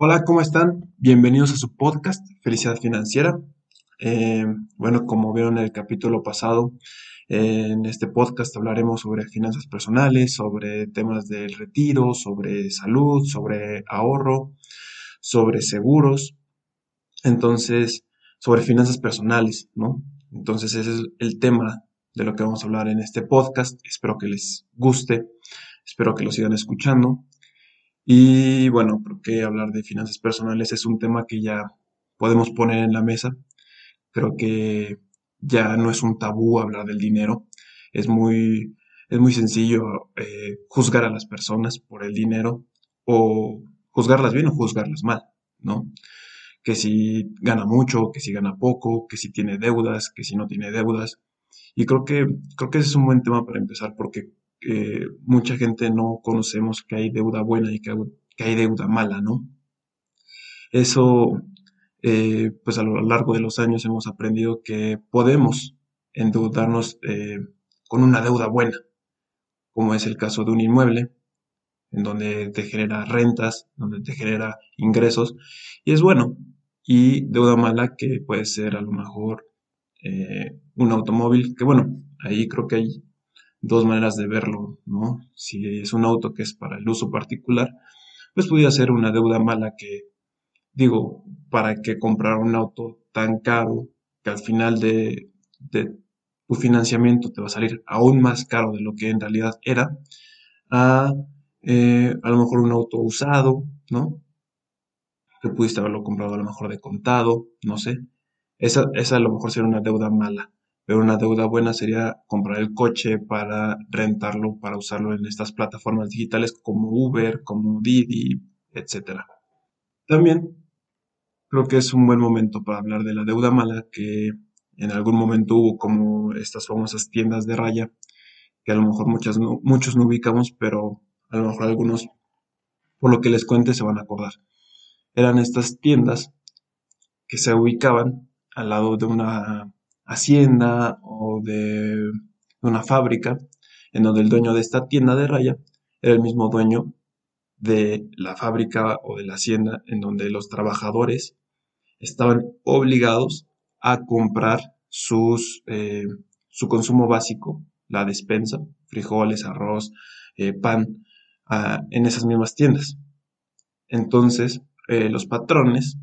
Hola, ¿cómo están? Bienvenidos a su podcast, Felicidad Financiera. Eh, bueno, como vieron en el capítulo pasado, eh, en este podcast hablaremos sobre finanzas personales, sobre temas del retiro, sobre salud, sobre ahorro, sobre seguros, entonces, sobre finanzas personales, ¿no? Entonces, ese es el tema de lo que vamos a hablar en este podcast. Espero que les guste, espero que lo sigan escuchando. Y bueno, porque hablar de finanzas personales es un tema que ya podemos poner en la mesa. Creo que ya no es un tabú hablar del dinero. Es muy, es muy sencillo eh, juzgar a las personas por el dinero o juzgarlas bien o juzgarlas mal, ¿no? Que si gana mucho, que si gana poco, que si tiene deudas, que si no tiene deudas. Y creo que, creo que ese es un buen tema para empezar porque mucha gente no conocemos que hay deuda buena y que, hay deuda mala, ¿no? Eso, eh, pues a lo largo de los años hemos aprendido que podemos endeudarnos eh, con una deuda buena, como es el caso de un inmueble, en donde te genera rentas, donde te genera ingresos, y es bueno. Y deuda mala que puede ser a lo mejor eh, un automóvil, que bueno, ahí creo que hay dos maneras de verlo, ¿no? Si es un auto que es para el uso particular, pues podría ser una deuda mala que, digo, para que comprar un auto tan caro que al final de, tu financiamiento te va a salir aún más caro de lo que en realidad era, a eh, a lo mejor un auto usado, ¿no? Que pudiste haberlo comprado a lo mejor de contado, no sé. Esa, esa a lo mejor sería una deuda mala pero una deuda buena sería comprar el coche para rentarlo, para usarlo en estas plataformas digitales como Uber, como Didi, etc. También creo que es un buen momento para hablar de la deuda mala que en algún momento hubo como estas famosas tiendas de raya, que a lo mejor muchos no ubicamos, pero a lo mejor algunos, por lo que les cuente, se van a acordar. Eran estas tiendas que se ubicaban al lado de una hacienda o de una fábrica, en donde el dueño de esta tienda de raya era el mismo dueño de la fábrica o de la hacienda, en donde los trabajadores estaban obligados a comprar sus, eh, su consumo básico, la despensa, frijoles, arroz, eh, pan, en esas mismas tiendas. Entonces, eh, los patrones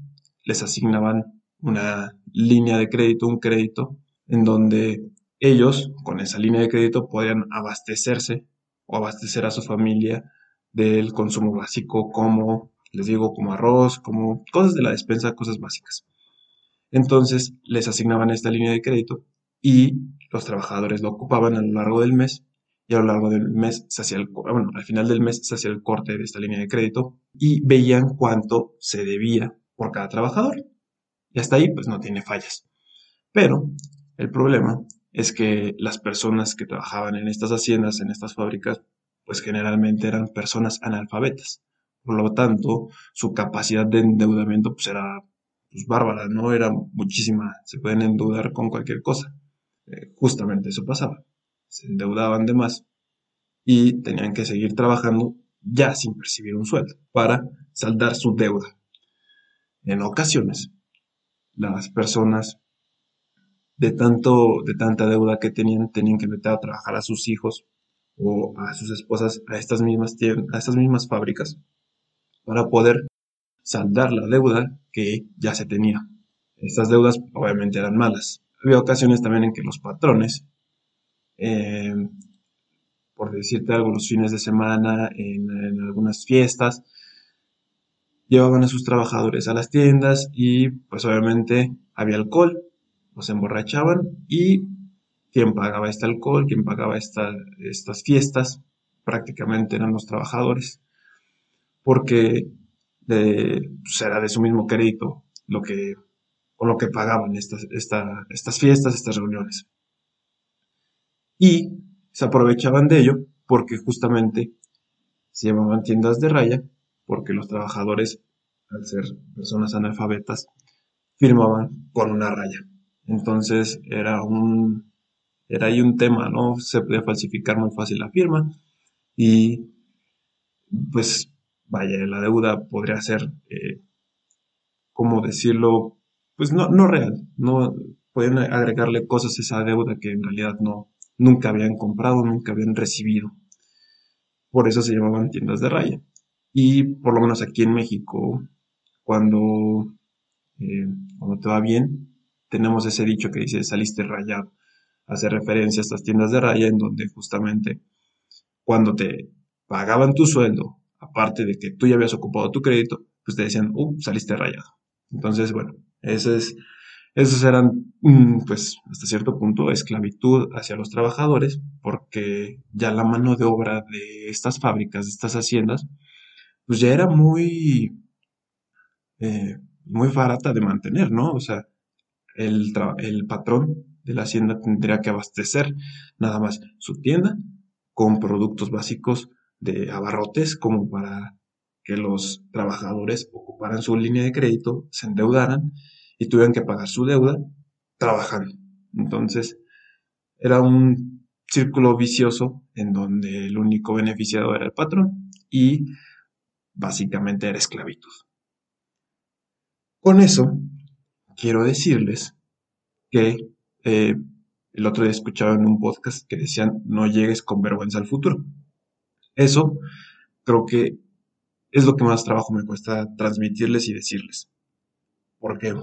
les asignaban una línea de crédito, un crédito, en donde ellos, con esa línea de crédito, podían abastecerse o abastecer a su familia del consumo básico, como, les digo, como arroz, como cosas de la despensa, cosas básicas. Entonces les asignaban esta línea de crédito y los trabajadores lo ocupaban a lo largo del mes y a lo largo del mes se hacía el, bueno, al final del mes se hacía el corte de esta línea de crédito y veían cuánto se debía por cada trabajador. Y hasta ahí pues no tiene fallas. Pero el problema es que las personas que trabajaban en estas haciendas, en estas fábricas, pues generalmente eran personas analfabetas. Por lo tanto, su capacidad de endeudamiento pues era pues, bárbara, ¿no? Era muchísima. Se pueden endeudar con cualquier cosa. Eh, justamente eso pasaba. Se endeudaban de más y tenían que seguir trabajando ya sin percibir un sueldo para saldar su deuda. En ocasiones, las personas de tanto, de tanta deuda que tenían, tenían que meter a trabajar a sus hijos o a sus esposas a estas mismas, a estas mismas fábricas para poder saldar la deuda que ya se tenía. Estas deudas obviamente eran malas. Había ocasiones también en que los patrones, eh, por decirte algo, los fines de semana, en algunas fiestas, llevaban a sus trabajadores a las tiendas y pues obviamente había alcohol, los emborrachaban y quien pagaba este alcohol, quien pagaba estas fiestas, prácticamente eran los trabajadores, porque de, pues era de su mismo crédito lo que, con lo que pagaban estas, estas fiestas, estas reuniones. Y se aprovechaban de ello porque justamente se llamaban tiendas de raya porque los trabajadores, al ser personas analfabetas, firmaban con una raya. Entonces era un, era ahí un tema, ¿no? Se podía falsificar muy fácil la firma y pues vaya, la deuda podría ser eh, ¿cómo decirlo? Pues no, no real, no pueden agregarle cosas a esa deuda que en realidad no, nunca habían comprado, nunca habían recibido. Por eso se llamaban tiendas de raya. Y por lo menos aquí en México, cuando, eh, cuando te va bien, tenemos ese dicho que dice saliste rayado. Hace referencia a estas tiendas de raya en donde justamente cuando te pagaban tu sueldo, aparte de que tú ya habías ocupado tu crédito, pues te decían, uh, saliste rayado. Entonces, bueno, ese es, esos eran, mm, pues, hasta cierto punto, esclavitud hacia los trabajadores, porque ya la mano de obra de estas fábricas, de estas haciendas, pues ya era muy, eh, muy barata de mantener, ¿no? O sea, el, el patrón de la hacienda tendría que abastecer nada más su tienda con productos básicos de abarrotes como para que los trabajadores ocuparan su línea de crédito, se endeudaran y tuvieran que pagar su deuda trabajando. Entonces, era un círculo vicioso en donde el único beneficiado era el patrón y básicamente era esclavitud. Con eso, quiero decirles que eh, el otro día escuchaba en un podcast que decían no llegues con vergüenza al futuro. Eso creo que es lo que más trabajo me cuesta transmitirles y decirles. ¿Por qué?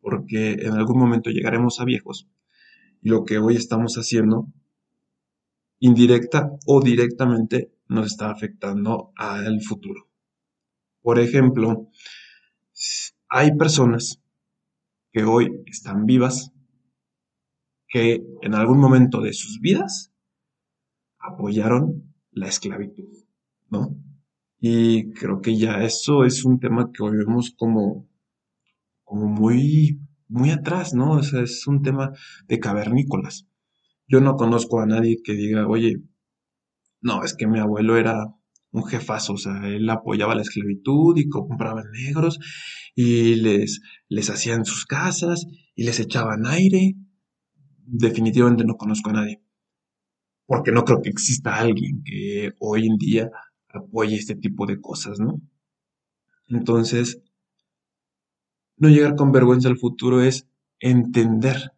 Porque en algún momento llegaremos a viejos y lo que hoy estamos haciendo, indirecta o directamente, nos está afectando al futuro. Por ejemplo, hay personas que hoy están vivas que en algún momento de sus vidas apoyaron la esclavitud, ¿no? Y creo que ya eso es un tema que hoy vemos como, como muy, muy atrás, ¿no? O sea, es un tema de cavernícolas. Yo no conozco a nadie que diga, oye, no, es que mi abuelo era un jefazo, o sea, él apoyaba la esclavitud y compraba negros y les, les hacían sus casas y les echaban aire definitivamente no conozco a nadie. Porque no creo que exista alguien que hoy en día apoye este tipo de cosas, ¿no? Entonces, no llegar con vergüenza al futuro es entender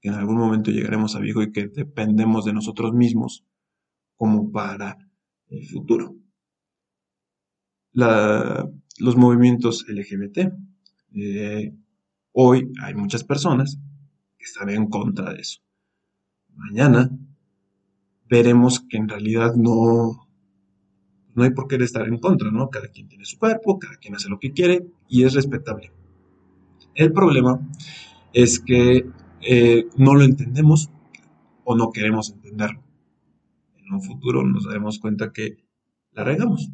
que en algún momento llegaremos a viejo y que dependemos de nosotros mismos como para el futuro. los movimientos LGBT. Eh, hoy hay muchas personas que están en contra de eso. Mañana veremos que en realidad no, no hay por qué estar en contra, ¿no? Cada quien tiene su cuerpo, cada quien hace lo que quiere y es respetable. El problema es que eh, no lo entendemos o no queremos entenderlo. En un futuro nos daremos cuenta que la regamos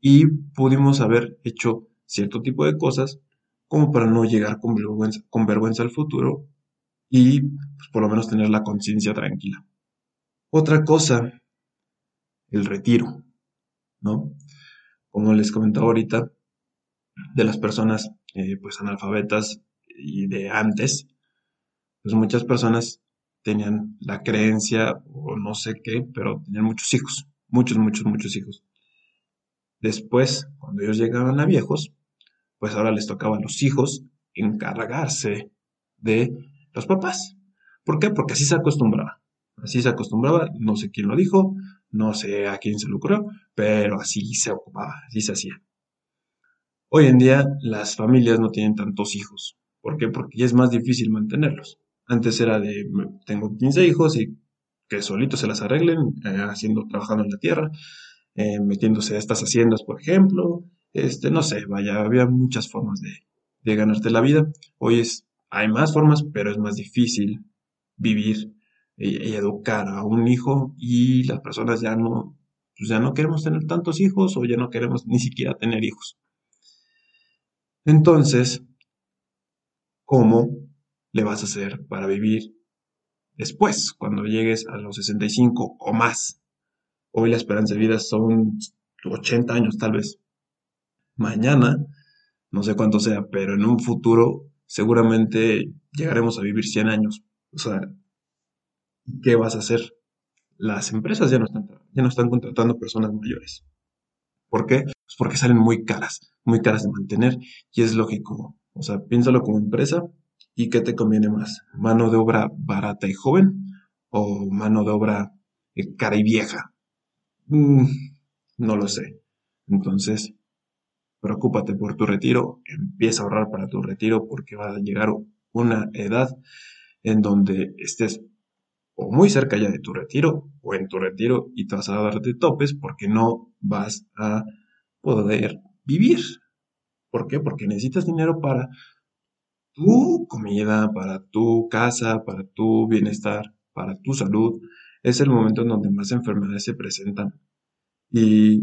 y pudimos haber hecho cierto tipo de cosas como para no llegar con vergüenza, al futuro y pues, por lo menos tener la conciencia tranquila. Otra cosa, el retiro, ¿no? Como les comentaba ahorita, de las personas eh, pues analfabetas y de antes, pues muchas personas tenían la creencia o no sé qué, pero tenían muchos hijos, muchos, muchos, muchos hijos. Después, cuando ellos llegaban a viejos, pues ahora les tocaba a los hijos encargarse de los papás. ¿Por qué? Porque así se acostumbraba. Así se acostumbraba, no sé quién lo dijo, no sé a quién se lo ocurrió, pero así se ocupaba, así se hacía. Hoy en día las familias no tienen tantos hijos. ¿Por qué? Porque es más difícil mantenerlos. Antes era de, tengo 15 hijos y que solitos se las arreglen, eh, haciendo, trabajando en la tierra, eh, metiéndose a estas haciendas, por ejemplo. Este, no sé, vaya, había muchas formas de, de ganarte la vida. Hoy es hay más formas, pero es más difícil vivir y, educar a un hijo y las personas ya no, pues ya no queremos tener tantos hijos o ya no queremos ni siquiera tener hijos. Entonces, ¿cómo le vas a hacer para vivir después, cuando llegues a los 65 o más? Hoy la esperanza de vida son 80 años tal vez. Mañana, no sé cuánto sea, pero en un futuro seguramente llegaremos a vivir 100 años. O sea, ¿qué vas a hacer? Las empresas ya no están, ya no están contratando personas mayores. ¿Por qué? Pues porque salen muy caras, muy caras de mantener y es lógico. O sea, piénsalo como empresa y qué te conviene más, mano de obra barata y joven o mano de obra eh, cara y vieja. Mm, no lo sé. Entonces, preocúpate por tu retiro, empieza a ahorrar para tu retiro porque va a llegar una edad en donde estés o muy cerca ya de tu retiro o en tu retiro y te vas a dar de topes porque no vas a poder vivir. ¿Por qué? Porque necesitas dinero para tu comida, para tu casa, para tu bienestar, para tu salud. Es el momento en donde más enfermedades se presentan. Y,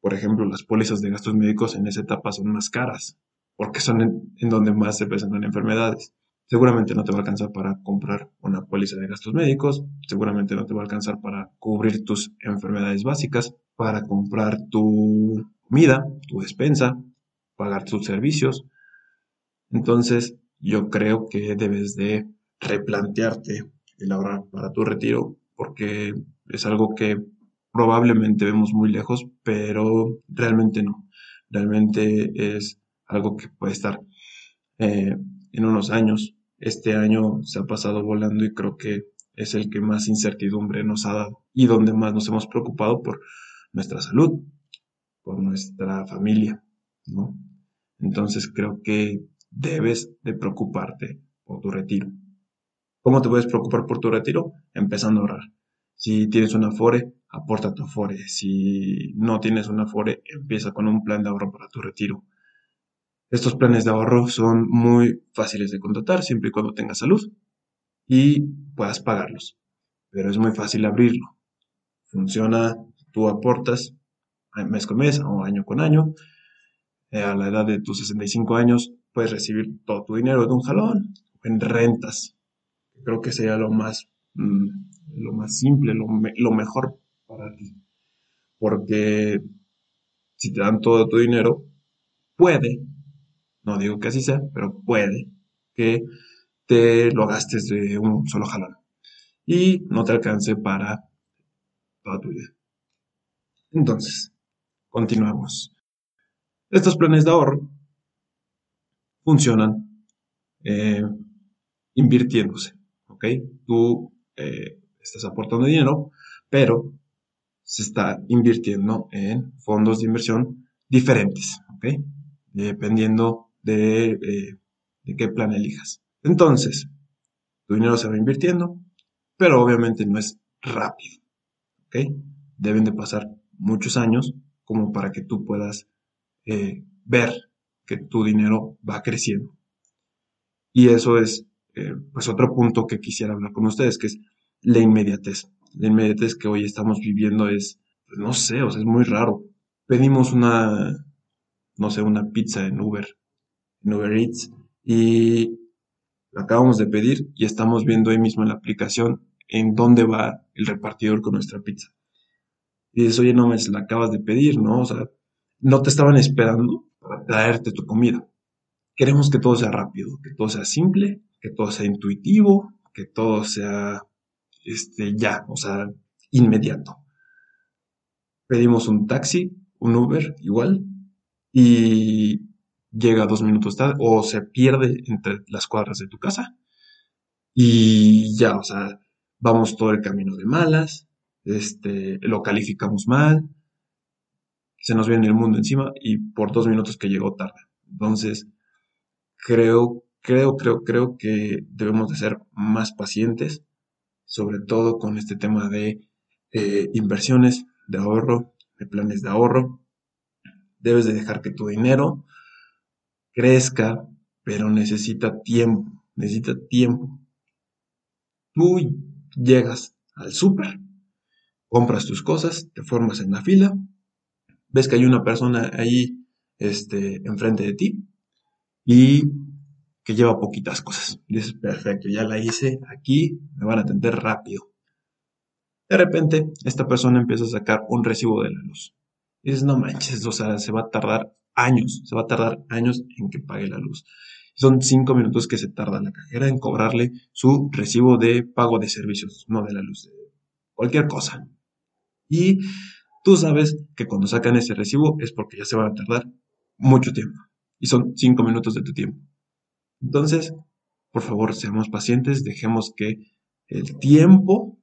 por ejemplo, las pólizas de gastos médicos en esa etapa son más caras, porque son en, donde más se presentan enfermedades. Seguramente no te va a alcanzar para comprar una póliza de gastos médicos, seguramente no te va a alcanzar para cubrir tus enfermedades básicas, para comprar tu comida, tu despensa, pagar tus servicios. Entonces, yo creo que debes de replantearte el ahorrar para tu retiro, porque es algo que probablemente vemos muy lejos, pero realmente no. Realmente es algo que puede estar eh, en unos años. Este año se ha pasado volando y creo que es el que más incertidumbre nos ha dado y donde más nos hemos preocupado por nuestra salud, por nuestra familia, ¿no? Entonces creo que debes de preocuparte por tu retiro. ¿Cómo te puedes preocupar por tu retiro? Empezando a ahorrar. Si tienes una Afore, aporta tu Afore. Si no tienes una Afore, empieza con un plan de ahorro para tu retiro. Estos planes de ahorro son muy fáciles de contratar siempre y cuando tengas salud y puedas pagarlos. Pero es muy fácil abrirlo. Funciona, tú aportas mes con mes o año con año. Eh, a la edad de tus 65 años puedes recibir todo tu dinero de un jalón en rentas. Creo que sería lo más, mm, lo más simple, lo, lo mejor para ti. Porque si te dan todo tu dinero, puede, no digo que así sea, pero puede que te lo gastes de un solo jalón y no te alcance para toda tu vida. Entonces, continuamos. Estos planes de ahorro funcionan eh, invirtiéndose, ¿ok? Tú eh, estás aportando dinero, pero se está invirtiendo en fondos de inversión diferentes, ¿ok? Dependiendo de, eh, de qué plan elijas. Entonces, tu dinero se va invirtiendo, pero obviamente no es rápido, ¿ok? Deben de pasar muchos años como para que tú puedas ver que tu dinero va creciendo. Y eso es, eh, pues, otro punto que quisiera hablar con ustedes, que es la inmediatez. La inmediatez que hoy estamos viviendo es, pues, no sé, o sea, es muy raro. Pedimos una, no sé, una pizza en Uber, en Uber Eats, y la acabamos de pedir y estamos viendo ahí mismo en la aplicación en dónde va el repartidor con nuestra pizza. Y dices, oye, no, me la acabas de pedir, ¿no? O sea, no te estaban esperando para traerte tu comida. Queremos que todo sea rápido, que todo sea simple, que todo sea intuitivo, que todo sea este, ya, o sea, inmediato. Pedimos un taxi, un Uber igual, y llega dos minutos tarde o se pierde entre las cuadras de tu casa y ya, o sea, vamos todo el camino de malas, este, lo calificamos mal, se nos viene el mundo encima y por dos minutos que llegó tarde. Entonces, creo, creo, creo, creo que debemos de ser más pacientes, sobre todo con este tema de eh, inversiones, de ahorro, de planes de ahorro. Debes de dejar que tu dinero crezca, pero necesita tiempo, necesita tiempo. Tú llegas al súper, compras tus cosas, te formas en la fila, ves que hay una persona ahí este, enfrente de ti y que lleva poquitas cosas. dices, perfecto, ya la hice, aquí me van a atender rápido. De repente, esta persona empieza a sacar un recibo de la luz. Dices, no manches, o sea, se va a tardar años, se va a tardar años en que pague la luz. Son cinco minutos que se tarda la cajera en cobrarle su recibo de pago de servicios, no de la luz, cualquier cosa. Y tú sabes que cuando sacan ese recibo es porque ya se van a tardar mucho tiempo y son cinco minutos de tu tiempo. Entonces, por favor, seamos pacientes, dejemos que el tiempo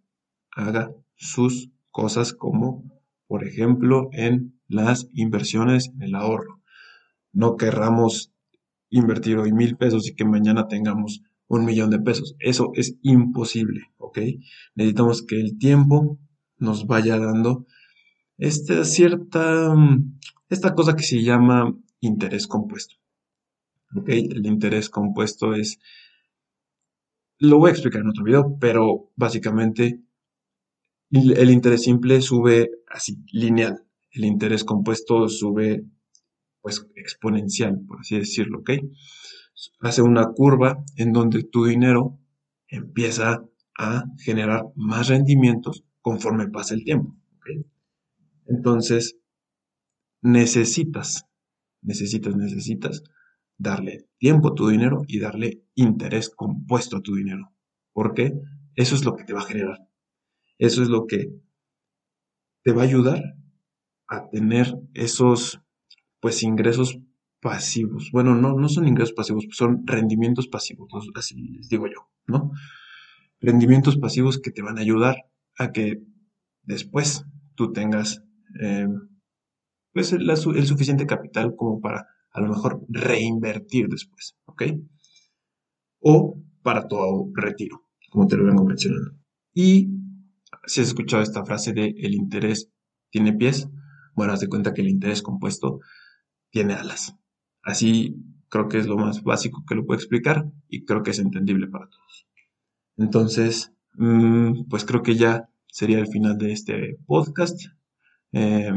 haga sus cosas como, por ejemplo, en las inversiones, en el ahorro. No querramos invertir hoy mil pesos y que mañana tengamos un millón de pesos. Eso es imposible, ¿ok? Necesitamos que el tiempo nos vaya dando esta cierta, esta cosa que se llama interés compuesto. ¿Ok? El interés compuesto es, lo voy a explicar en otro video, pero básicamente el interés simple sube así, lineal. El interés compuesto sube, pues, exponencial, por así decirlo, ¿ok? Hace una curva en donde tu dinero empieza a generar más rendimientos conforme pasa el tiempo. Entonces, necesitas, necesitas, necesitas darle tiempo a tu dinero y darle interés compuesto a tu dinero. Porque eso es lo que te va a generar. Eso es lo que te va a ayudar a tener esos, pues, ingresos pasivos. Bueno, no, no son ingresos pasivos, son rendimientos pasivos, así les digo yo, ¿no? Rendimientos pasivos que te van a ayudar a que después tú tengas eh, pues el, el, suficiente capital como para a lo mejor reinvertir después, ¿ok? O para tu retiro, como te lo vengo mencionando. Y si has escuchado esta frase de el interés tiene pies, bueno, haz de cuenta que el interés compuesto tiene alas. Así creo que es lo más básico que lo puedo explicar y creo que es entendible para todos. Entonces, mm, pues creo que ya sería el final de este podcast. Eh,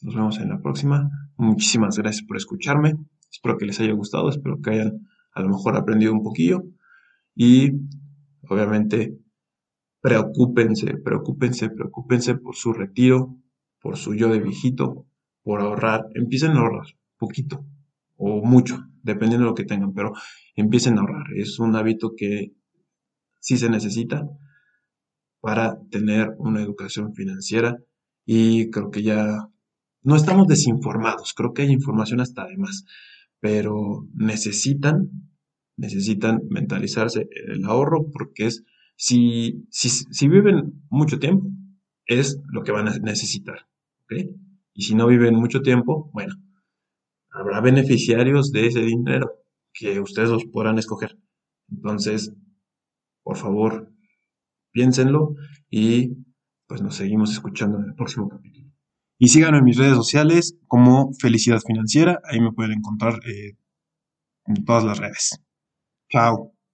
nos vemos en la próxima. Muchísimas gracias por escucharme. Espero que les haya gustado, espero que hayan a lo mejor aprendido un poquillo. Y obviamente, preocúpense, preocúpense, preocúpense por su retiro, por su yo de viejito, por ahorrar. Empiecen a ahorrar poquito o mucho, dependiendo de lo que tengan, pero empiecen a ahorrar. Es un hábito que sí se necesita para tener una educación financiera y creo que ya no estamos desinformados, creo que hay información hasta de más, pero necesitan, necesitan mentalizarse el ahorro porque es, si, si, si viven mucho tiempo, es lo que van a necesitar. Y si no viven mucho tiempo, bueno, habrá beneficiarios de ese dinero que ustedes los podrán escoger. Entonces, por favor, piénsenlo y pues nos seguimos escuchando en el próximo capítulo. Y síganme en mis redes sociales como Felicidad Financiera, ahí me pueden encontrar eh, en todas las redes. Chao.